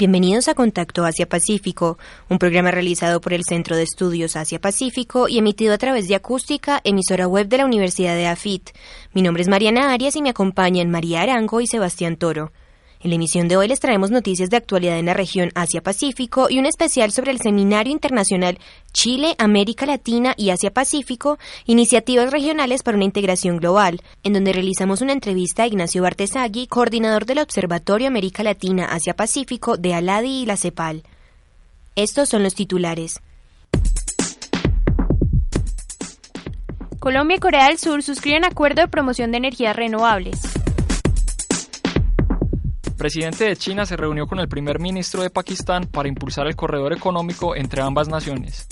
Bienvenidos a Contacto Asia-Pacífico, un programa realizado por el Centro de Estudios Asia-Pacífico y emitido a través de Acústica, emisora web de la Universidad de AFIT. Mi nombre es Mariana Arias y me acompañan María Arango y Sebastián Toro. En la emisión de hoy les traemos noticias de actualidad en la región Asia-Pacífico y un especial sobre el Seminario Internacional Chile, América Latina y Asia-Pacífico, iniciativas regionales para una integración global, en donde realizamos una entrevista a Ignacio Bartesagui, coordinador del Observatorio América Latina Asia-Pacífico de Aladi y la CEPAL. Estos son los titulares. Colombia y Corea del Sur suscriben acuerdo de promoción de energías renovables. El presidente de China se reunió con el primer ministro de Pakistán para impulsar el corredor económico entre ambas naciones.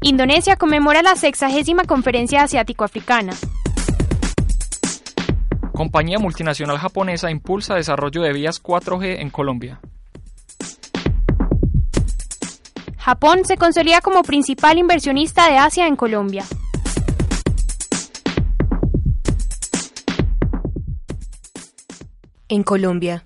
Indonesia conmemora la sexagésima conferencia asiático-africana. Compañía multinacional japonesa impulsa desarrollo de vías 4G en Colombia. Japón se consolida como principal inversionista de Asia en Colombia. En Colombia.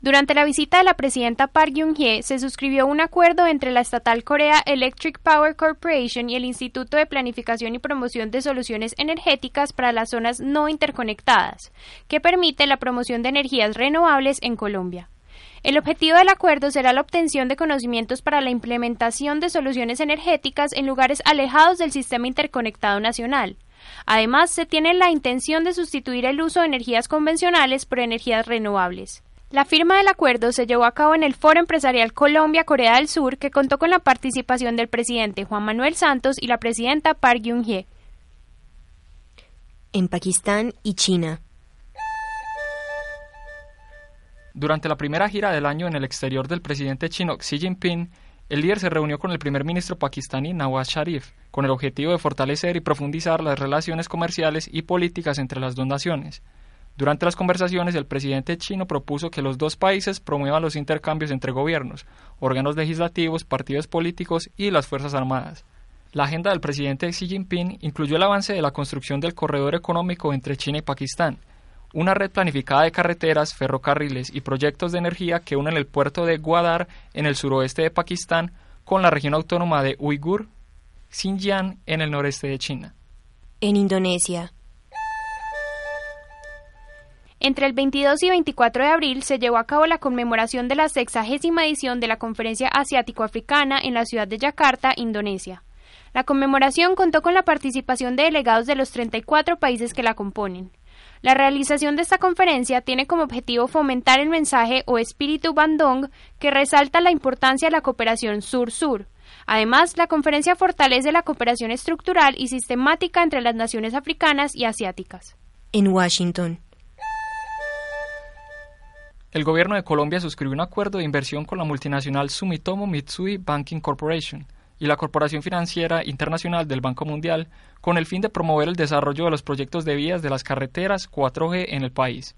Durante la visita de la presidenta Park Geun-hye se suscribió un acuerdo entre la estatal Korea Electric Power Corporation y el Instituto de Planificación y Promoción de Soluciones Energéticas para las zonas no interconectadas, que permite la promoción de energías renovables en Colombia. El objetivo del acuerdo será la obtención de conocimientos para la implementación de soluciones energéticas en lugares alejados del sistema interconectado nacional. Además, se tiene la intención de sustituir el uso de energías convencionales por energías renovables. La firma del acuerdo se llevó a cabo en el Foro Empresarial Colombia-Corea del Sur, que contó con la participación del presidente Juan Manuel Santos y la presidenta Park Geun-hye. En Pakistán y China. Durante la primera gira del año en el exterior del presidente chino Xi Jinping, el líder se reunió con el primer ministro pakistaní Nawaz Sharif, con el objetivo de fortalecer y profundizar las relaciones comerciales y políticas entre las dos naciones. Durante las conversaciones, el presidente chino propuso que los dos países promuevan los intercambios entre gobiernos, órganos legislativos, partidos políticos y las Fuerzas Armadas. La agenda del presidente Xi Jinping incluyó el avance de la construcción del corredor económico entre China y Pakistán, una red planificada de carreteras, ferrocarriles y proyectos de energía que unen el puerto de Gwadar en el suroeste de Pakistán con la región autónoma de Uigur, Xinjiang en el noreste de China. En Indonesia. Entre el 22 y 24 de abril se llevó a cabo la conmemoración de la sexagésima edición de la Conferencia Asiático-Africana en la ciudad de Yakarta, Indonesia. La conmemoración contó con la participación de delegados de los 34 países que la componen. La realización de esta conferencia tiene como objetivo fomentar el mensaje o espíritu Bandung que resalta la importancia de la cooperación sur-sur. Además, la conferencia fortalece la cooperación estructural y sistemática entre las naciones africanas y asiáticas. En Washington. El gobierno de Colombia suscribió un acuerdo de inversión con la multinacional Sumitomo Mitsui Banking Corporation y la Corporación Financiera Internacional del Banco Mundial con el fin de promover el desarrollo de los proyectos de vías de las carreteras 4G en el país.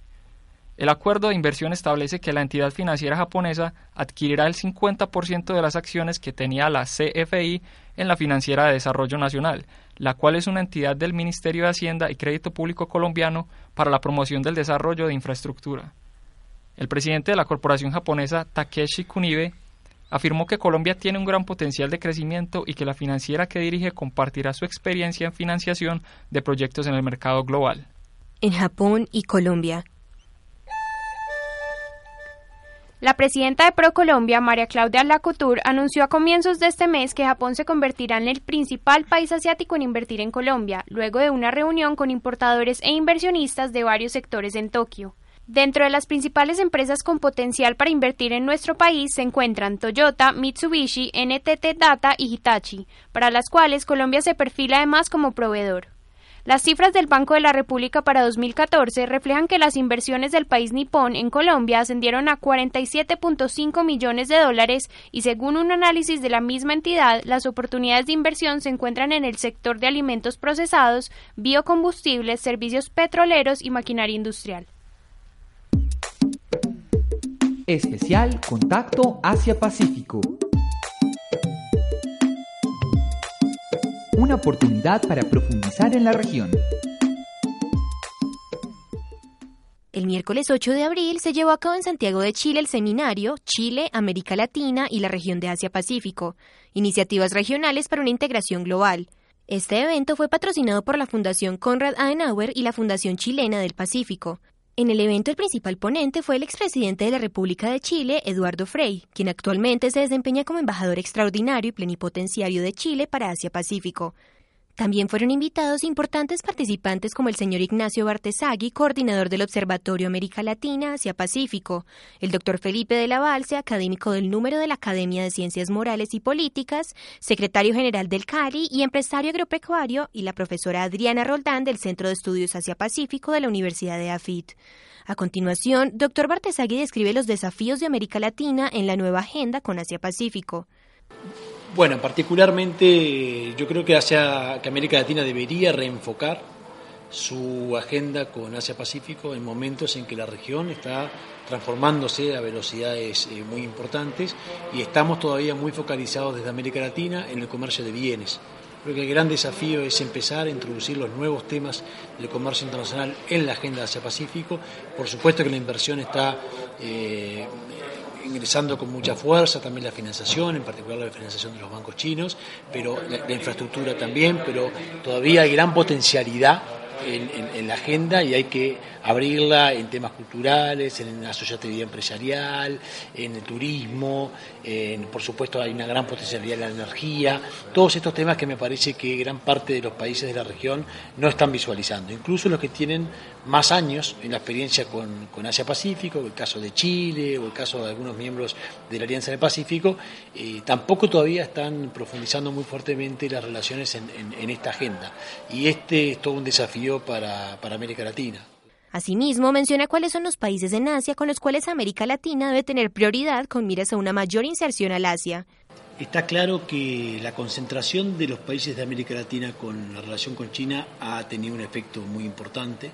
El acuerdo de inversión establece que la entidad financiera japonesa adquirirá el 50% de las acciones que tenía la CFI en la Financiera de Desarrollo Nacional, la cual es una entidad del Ministerio de Hacienda y Crédito Público colombiano para la promoción del desarrollo de infraestructura. El presidente de la corporación japonesa, Takeshi Kunibe, afirmó que Colombia tiene un gran potencial de crecimiento y que la financiera que dirige compartirá su experiencia en financiación de proyectos en el mercado global. En Japón y Colombia. La presidenta de ProColombia, María Claudia Lacouture, anunció a comienzos de este mes que Japón se convertirá en el principal país asiático en invertir en Colombia, luego de una reunión con importadores e inversionistas de varios sectores en Tokio. Dentro de las principales empresas con potencial para invertir en nuestro país se encuentran Toyota, Mitsubishi, NTT Data y Hitachi, para las cuales Colombia se perfila además como proveedor. Las cifras del Banco de la República para 2014 reflejan que las inversiones del país nipón en Colombia ascendieron a 47.5 millones de dólares y según un análisis de la misma entidad, las oportunidades de inversión se encuentran en el sector de alimentos procesados, biocombustibles, servicios petroleros y maquinaria industrial. Especial Contacto Asia-Pacífico. una oportunidad para profundizar en la región. El miércoles 8 de abril se llevó a cabo en Santiago de Chile el seminario Chile, América Latina y la región de Asia-Pacífico, iniciativas regionales para una integración global. Este evento fue patrocinado por la Fundación Konrad Adenauer y la Fundación Chilena del Pacífico. En el evento el principal ponente fue el expresidente de la República de Chile, Eduardo Frei, quien actualmente se desempeña como embajador extraordinario y plenipotenciario de Chile para Asia-Pacífico. También fueron invitados importantes participantes como el señor Ignacio Bartesagui, coordinador del Observatorio América Latina Asia-Pacífico, el doctor Felipe de la Valse, académico del número de la Academia de Ciencias Morales y Políticas, secretario general del CALI y empresario agropecuario, y la profesora Adriana Roldán del Centro de Estudios Asia-Pacífico de la Universidad de AFIT. A continuación, doctor Bartesagui describe los desafíos de América Latina en la nueva agenda con Asia-Pacífico. Bueno, particularmente yo creo que, Asia, que América Latina debería reenfocar su agenda con Asia-Pacífico en momentos en que la región está transformándose a velocidades eh, muy importantes y estamos todavía muy focalizados desde América Latina en el comercio de bienes. Creo que el gran desafío es empezar a introducir los nuevos temas del comercio internacional en la agenda Asia-Pacífico. Por supuesto que la inversión está eh, ingresando con mucha fuerza, también la financiación, en particular la financiación de los bancos chinos, pero la, infraestructura también, pero todavía hay gran potencialidad en, la agenda y hay que abrirla en temas culturales, en la asociatividad empresarial, en el turismo, por supuesto hay una gran potencialidad en la energía, todos estos temas que me parece que gran parte de los países de la región no están visualizando, incluso los que tienen más años en la experiencia con, Asia Pacífico, el caso de Chile o el caso de algunos miembros de la Alianza del Pacífico, eh, tampoco todavía están profundizando muy fuertemente las relaciones en, esta agenda. Y este es todo un desafío para, para América Latina. Asimismo, menciona cuáles son los países en Asia con los cuales América Latina debe tener prioridad con miras a una mayor inserción al Asia. Está claro que la concentración de los países de América Latina con la relación con China ha tenido un efecto muy importante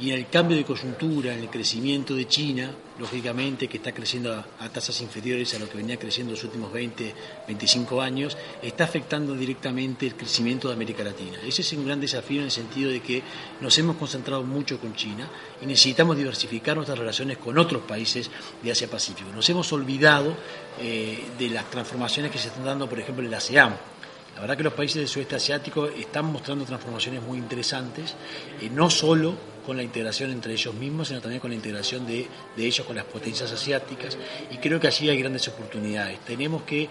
y el cambio de coyuntura, en el crecimiento de China, lógicamente que está creciendo a, tasas inferiores a lo que venía creciendo los últimos 20, 25 años, está afectando directamente el crecimiento de América Latina. Ese es un gran desafío en el sentido de que nos hemos concentrado mucho con China y necesitamos diversificar nuestras relaciones con otros países de Asia Pacífico. Nos hemos olvidado eh, de las transformaciones que se están dando, por ejemplo, en la ASEAN la verdad que los países del sudeste asiático están mostrando transformaciones muy interesantes, eh, no solo con la integración entre ellos mismos, sino también con la integración de, ellos con las potencias asiáticas, y creo que allí hay grandes oportunidades. Tenemos que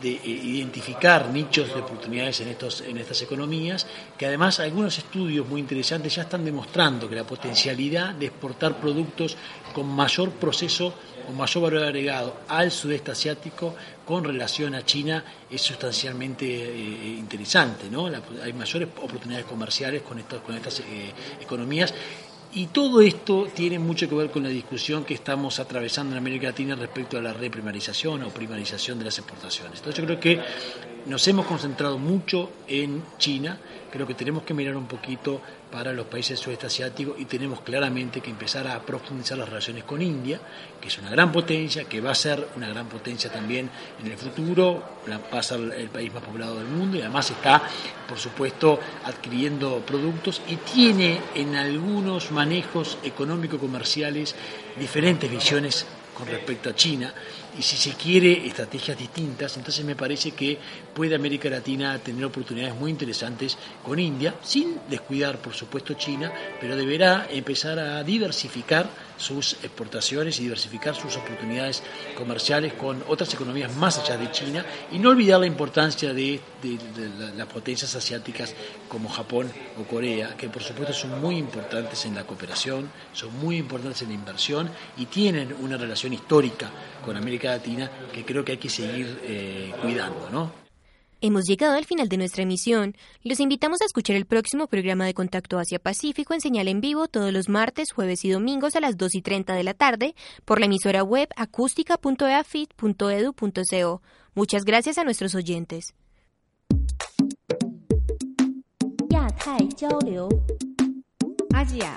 de eh, identificar nichos de oportunidades en, estos, en estas economías, que además algunos estudios muy interesantes ya están demostrando que la potencialidad de exportar productos con mayor proceso, con mayor valor agregado al sudeste asiático con relación a China es sustancialmente eh, interesante. ¿no? hay mayores oportunidades comerciales con, estos, con estas eh, economías y todo esto tiene mucho que ver con la discusión que estamos atravesando en América Latina respecto a la reprimarización o primarización de las exportaciones. Entonces yo creo que nos hemos concentrado mucho en China, creo que tenemos que mirar un poquito para los países sudeste asiático y tenemos claramente que empezar a profundizar las relaciones con India, que es una gran potencia, que va a ser una gran potencia también en el futuro, va a ser el país más poblado del mundo y además está, por supuesto, adquiriendo productos y tiene en algunos manejos económico-comerciales diferentes visiones con respecto a China y si se quiere estrategias distintas, entonces me parece que puede América Latina tener oportunidades muy interesantes con India, sin descuidar por supuesto China, pero deberá empezar a diversificar sus exportaciones y diversificar sus oportunidades comerciales con otras economías más allá de China y no olvidar la importancia de, las potencias asiáticas como Japón o Corea, que por supuesto son muy importantes en la cooperación, son muy importantes en la inversión y tienen una relación histórica con América Latina que creo que hay que seguir eh, cuidando, ¿no? Hemos llegado al final de nuestra emisión. Los invitamos a escuchar el próximo programa de Contacto Asia Pacífico en señal en vivo todos los martes, jueves y domingos a las 2 y 30 de la tarde por la emisora web acústica.eafit.edu.co. Muchas gracias a nuestros oyentes. Asia,